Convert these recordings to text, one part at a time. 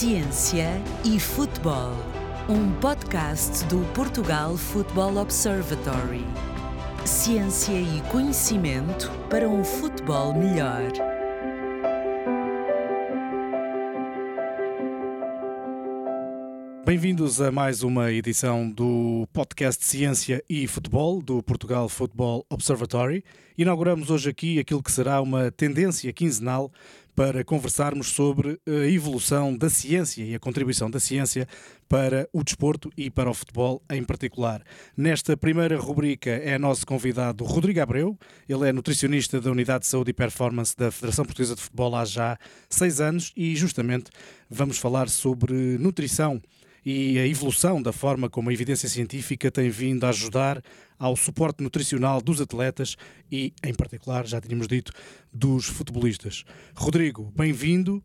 Ciência e Futebol, um podcast do Portugal Football Observatory. Ciência e conhecimento para um futebol melhor. Bem-vindos a mais uma edição do podcast Ciência e Futebol do Portugal Football Observatory. Inauguramos hoje aqui aquilo que será uma tendência quinzenal para conversarmos sobre a evolução da ciência e a contribuição da ciência para o desporto e para o futebol em particular. Nesta primeira rubrica é nosso convidado Rodrigo Abreu. Ele é nutricionista da Unidade de Saúde e Performance da Federação Portuguesa de Futebol há já seis anos e justamente vamos falar sobre nutrição e a evolução da forma como a evidência científica tem vindo a ajudar ao suporte nutricional dos atletas e, em particular, já tínhamos dito, dos futebolistas. Rodrigo, bem-vindo.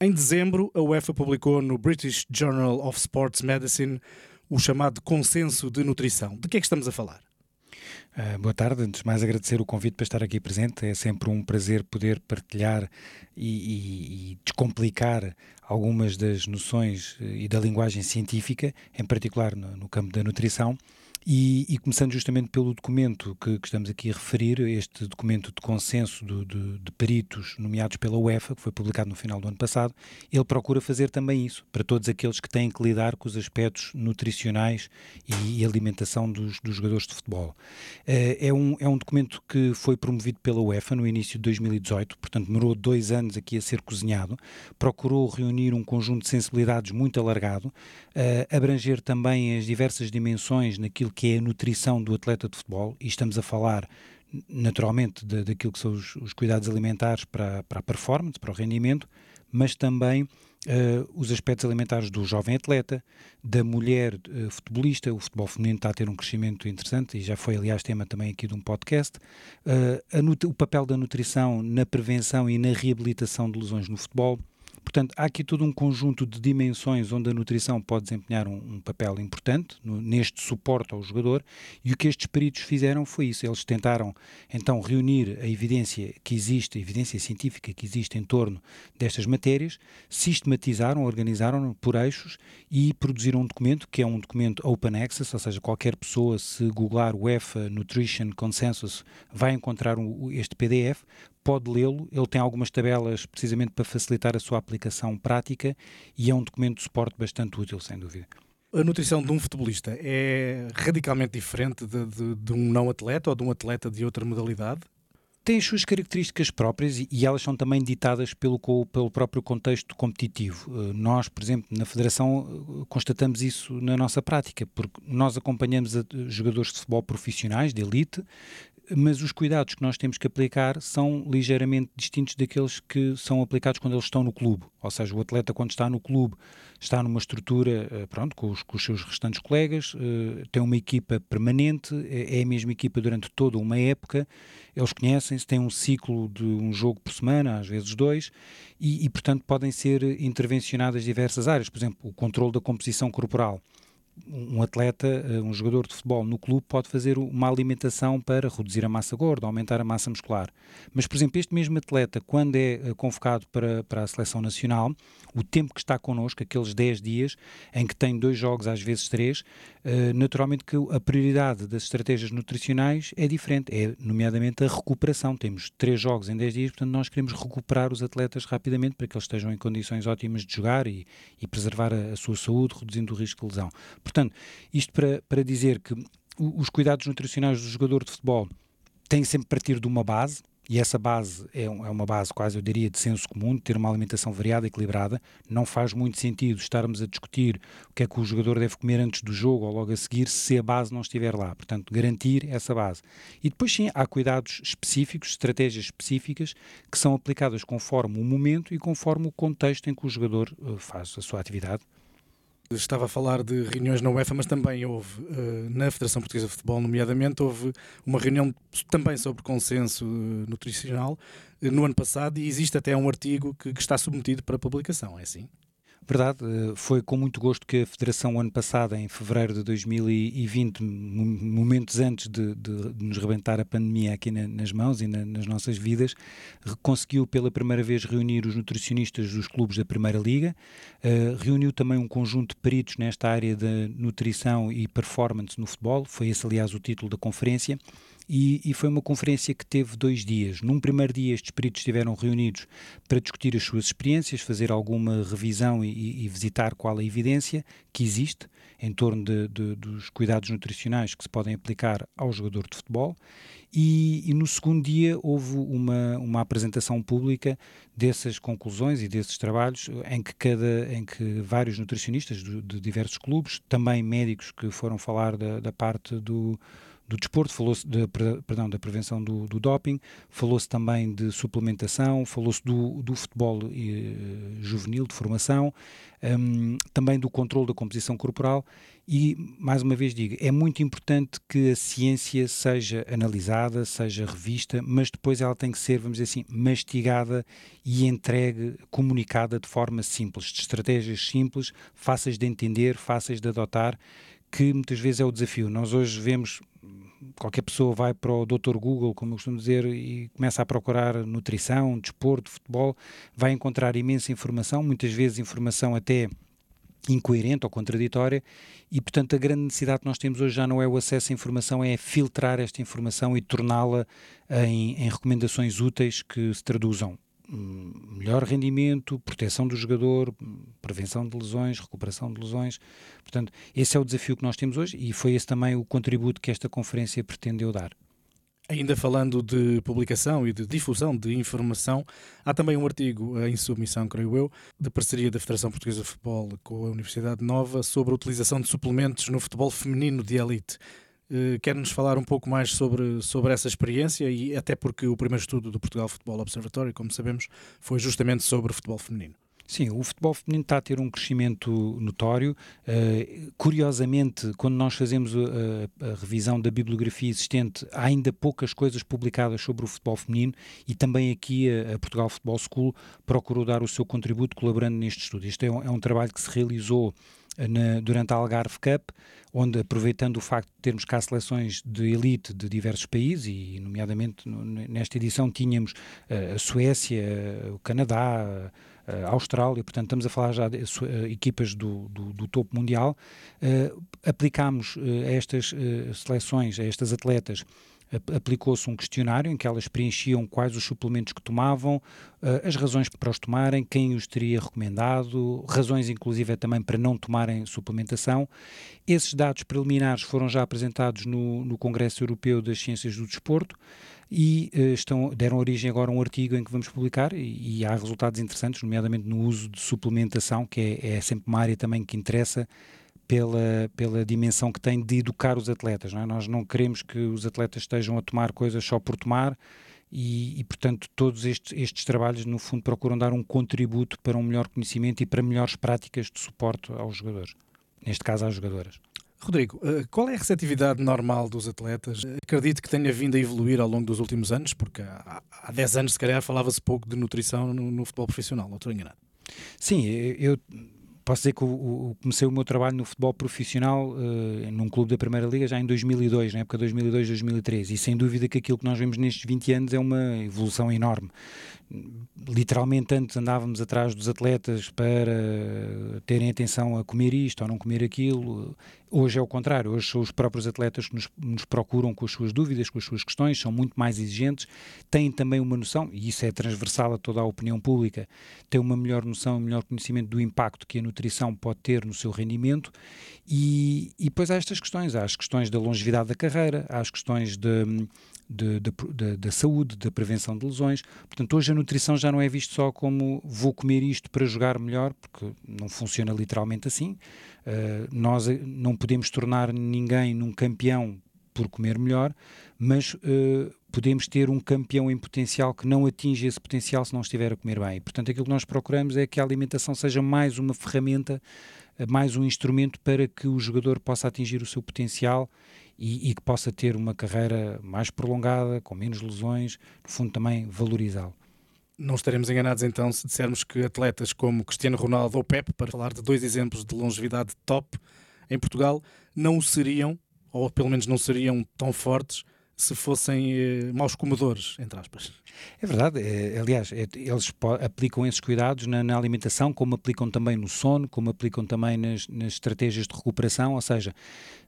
Em dezembro, a UEFA publicou no British Journal of Sports Medicine o chamado Consenso de Nutrição. De que é que estamos a falar? Uh, boa tarde, antes de mais agradecer o convite para estar aqui presente. É sempre um prazer poder partilhar e, e, e descomplicar algumas das noções eh, e da linguagem científica, em particular no, no campo da nutrição. E, e, começando justamente pelo documento que, que, estamos aqui a referir, este documento de consenso do, de, de, peritos nomeados pela UEFA, que foi publicado no final do ano passado, ele procura fazer também isso para todos aqueles que têm que lidar com os aspectos nutricionais e, alimentação dos, dos, jogadores de futebol. É, é, um, é um documento que foi promovido pela UEFA no início de 2018, portanto demorou dois anos aqui a ser cozinhado, procurou reunir um conjunto de sensibilidades muito alargado, uh, abranger também as diversas dimensões naquilo que é a nutrição do atleta de futebol, e estamos a falar naturalmente de, daquilo que são os, os cuidados alimentares para, para, a performance, para o rendimento, mas também uh, os aspectos alimentares do jovem atleta, da mulher uh, futebolista. O futebol feminino está a ter um crescimento interessante e já foi, aliás, tema também aqui de um podcast. Uh, o papel da nutrição na prevenção e na reabilitação de lesões no futebol Portanto, há aqui todo um conjunto de dimensões onde a nutrição pode desempenhar um, um papel importante no, neste suporte ao jogador e o que estes peritos fizeram foi isso. Eles tentaram então reunir a evidência que existe, a evidência científica que existe em torno destas matérias, sistematizaram, organizaram por eixos e produziram um documento que é um documento open access, ou seja, qualquer pessoa se googlar UEFA Nutrition Consensus vai encontrar um, este PDF, pode lê-lo. Ele tem algumas tabelas precisamente para facilitar a sua aplicação prática e é um documento de suporte bastante útil, sem dúvida. A nutrição de um futebolista é radicalmente diferente de, de, de um não atleta ou de um atleta de outra modalidade? tem as suas características próprias e, e, elas são também ditadas pelo, pelo próprio contexto competitivo. Uh, nós, por exemplo, na Federação, uh, constatamos isso na nossa prática, porque nós acompanhamos a, jogadores de futebol profissionais, de elite, mas os cuidados que nós temos que aplicar são ligeiramente distintos daqueles que são aplicados quando eles estão no clube. Ou seja, o atleta, quando está no clube, está numa estrutura, eh, pronto, com os, com os seus restantes colegas, uh, tem uma equipa permanente, é, é a mesma equipa durante toda uma época, eles conhecem-se, têm um ciclo de um jogo por semana, às vezes dois, e, e portanto podem ser intervencionadas diversas áreas. Por exemplo, o controle da composição corporal um atleta, eh, um jogador de futebol no clube pode fazer uma alimentação para reduzir a massa gorda, aumentar a massa muscular. Mas, por exemplo, este mesmo atleta, quando é eh, convocado para, para a seleção nacional, o tempo que está connosco, aqueles 10 dias, em que tem dois jogos, às vezes três, eh, naturalmente que a prioridade das estratégias nutricionais é diferente, é nomeadamente a recuperação. Temos três jogos em 10 dias, portanto nós queremos recuperar os atletas rapidamente para que eles estejam em condições ótimas de jogar e, e preservar a, a sua saúde, reduzindo o risco de lesão. Portanto, isto para, para dizer que os cuidados nutricionais do jogador de futebol têm sempre partir de uma base, e essa base é, é, uma base quase, eu diria, de senso comum, de ter uma alimentação variada e equilibrada. Não faz muito sentido estarmos a discutir o que é que o jogador deve comer antes do jogo ou logo a seguir se a base não estiver lá. Portanto, garantir essa base. E depois, sim, há cuidados específicos, estratégias específicas que são aplicadas conforme o momento e conforme o contexto em que o jogador uh, faz a sua atividade. Estava a falar de reuniões na UEFA, mas também houve, eh, na Federação Portuguesa de Futebol, nomeadamente, houve uma reunião também sobre consenso eh, nutricional eh, no ano passado e existe até um artigo que, que está submetido para publicação, é assim? Verdade, eh, foi com muito gosto que a Federação, ano passado, em fevereiro de 2020, momentos antes de, de, de nos rebentar a pandemia aqui na, nas mãos e na, nas nossas vidas, conseguiu pela primeira vez reunir os nutricionistas dos clubes da Primeira Liga, uh, reuniu também um conjunto de peritos nesta área de nutrição e performance no futebol, foi esse, aliás, o título da conferência. E, e, foi uma conferência que teve dois dias. Num primeiro dia, estes peritos estiveram reunidos para discutir as suas experiências, fazer alguma revisão e, e visitar qual a evidência que existe em torno de, de, dos cuidados nutricionais que se podem aplicar ao jogador de futebol. E, e, no segundo dia houve uma, uma apresentação pública dessas conclusões e desses trabalhos, em que, cada, em que vários nutricionistas de, de diversos clubes, também médicos que foram falar da, da parte do do desporto, falou-se de, perdão, da prevenção do, do doping, falou-se também de suplementação, falou-se do, do futebol eh, juvenil, de formação, um, também do controle da composição corporal e, mais uma vez digo, é muito importante que a ciência seja analisada, seja revista, mas depois ela tem que ser, vamos dizer assim, mastigada e entregue, comunicada de forma simples, de estratégias simples, fáceis de entender, fáceis de adotar, que muitas vezes é o desafio. Nós hoje vemos qualquer pessoa vai para o Dr. Google, como eu costumo dizer, e começa a procurar nutrição, desporto, futebol, vai encontrar imensa informação, muitas vezes informação até incoerente ou contraditória e, portanto, a grande necessidade que nós temos hoje já não é o acesso à informação, é filtrar esta informação e torná-la em, em recomendações úteis que se traduzam melhor rendimento, proteção do jogador, prevenção de lesões, recuperação de lesões. Portanto, esse é o desafio que nós temos hoje e foi esse também o contributo que esta conferência pretendeu dar. Ainda falando de publicação e de difusão de informação, há também um artigo em submissão, creio eu, de parceria da Federação Portuguesa de Futebol com a Universidade Nova sobre a utilização de suplementos no futebol feminino de elite. Eh, quer-nos falar um pouco mais sobre, sobre essa experiência e até porque o primeiro estudo do Portugal Futebol Observatory, como sabemos, foi justamente sobre o futebol feminino. Sim, o futebol feminino está a ter um crescimento notório. Uh, curiosamente, quando nós fazemos a, a, revisão da bibliografia existente, há ainda poucas coisas publicadas sobre o futebol feminino e também aqui a, a Portugal Futebol School procurou dar o seu contributo colaborando neste estudo. Este é um, é um trabalho que se realizou na, durante a Algarve Cup, onde, aproveitando o facto de termos cá seleções de elite de diversos países, e nomeadamente nesta edição tínhamos uh, a Suécia, uh, o Canadá, uh, a Austrália, portanto estamos a falar já de equipas do, do, do, topo mundial, aplicámos a estas seleções, a estas atletas, aplicou-se um questionário em que elas preenchiam quais os suplementos que tomavam, uh, as razões para os tomarem, quem os teria recomendado, razões inclusive também para não tomarem suplementação. Esses dados preliminares foram já apresentados no, no Congresso Europeu das Ciências do Desporto e uh, estão, deram origem agora a um artigo em que vamos publicar e, e, há resultados interessantes, nomeadamente no uso de suplementação, que é, é sempre uma área também que interessa pela, pela dimensão que tem de educar os atletas. Não é? Nós não queremos que os atletas estejam a tomar coisas só por tomar e, e, portanto, todos estes, estes trabalhos, no fundo, procuram dar um contributo para um melhor conhecimento e para melhores práticas de suporte aos jogadores, neste caso às jogadoras. Rodrigo, eh, qual é a receptividade normal dos atletas? Acredito que tenha vindo a evoluir ao longo dos últimos anos, porque há, há 10 anos, se calhar, falava-se pouco de nutrição no, no futebol profissional, não estou enganado. Sim, eu posso dizer que o, o, comecei o meu trabalho no futebol profissional uh, num clube da Primeira Liga já em 2002, na época 2002-2003, e sem dúvida que aquilo que nós vemos nestes 20 anos é uma evolução enorme. Literalmente, antes andávamos atrás dos atletas para terem atenção a comer isto ou não comer aquilo. Hoje é o contrário, hoje são os próprios atletas que nos, nos procuram com as suas dúvidas, com as suas questões, são muito mais exigentes, têm também uma noção, e isso é transversal a toda a opinião pública, têm uma melhor noção, um melhor conhecimento do impacto que a nutrição pode ter no seu rendimento, e, e depois há estas questões, há as questões da longevidade da carreira, há as questões de da saúde, da prevenção de lesões. Portanto, hoje a nutrição já não é visto só como vou comer isto para jogar melhor, porque não funciona literalmente assim. Uh, nós não podemos tornar ninguém num campeão por comer melhor, mas uh, podemos ter um campeão em potencial que não atinge esse potencial se não estiver a comer bem. Portanto, aquilo que nós procuramos é que a alimentação seja mais uma ferramenta, eh, mais um instrumento para que o jogador possa atingir o seu potencial e, e que possa ter uma carreira mais prolongada, com menos lesões, no fundo também valorizá-lo. Não estaremos enganados então se dissermos que atletas como Cristiano Ronaldo ou Pep, para falar de dois exemplos de longevidade top em Portugal, não o seriam, ou pelo menos não seriam tão fortes se fossem eh, maus comedores, entre aspas. É verdade, é, aliás, é, eles aplicam esses cuidados na, na, alimentação, como aplicam também no sono, como aplicam também nas, nas estratégias de recuperação, ou seja,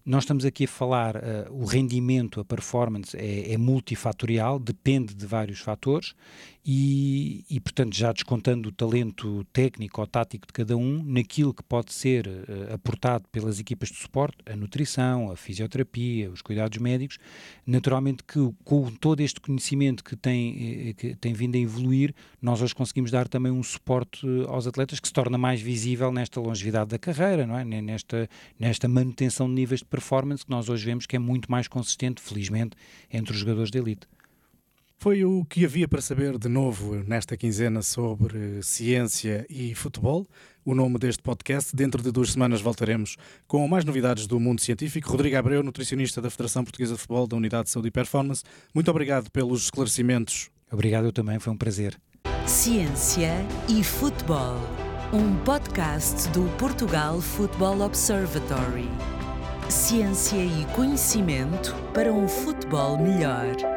nós estamos aqui a falar, uh, o rendimento, a performance é, é, multifatorial, depende de vários fatores e, e, portanto, já descontando o talento técnico ou tático de cada um, naquilo que pode ser uh, aportado pelas equipas de suporte, a nutrição, a fisioterapia, os cuidados médicos, naturalmente que com todo este conhecimento que tem, eh, que tem vindo a evoluir, nós hoje conseguimos dar também um suporte aos atletas que se torna mais visível nesta longevidade da carreira, não é? nesta, nesta manutenção de níveis de performance que nós hoje vemos que é muito mais consistente, felizmente, entre os jogadores de elite. Foi o que havia para saber de novo nesta quinzena sobre ciência e futebol. O nome deste podcast. Dentro de duas semanas voltaremos com mais novidades do mundo científico. Rodrigo Abreu, nutricionista da Federação Portuguesa de Futebol da Unidade de Saúde e Performance. Muito obrigado pelos esclarecimentos. Obrigado eu também, foi um prazer. Ciência e Futebol. Um podcast do Portugal Football Observatory ciência e conhecimento para um futebol melhor.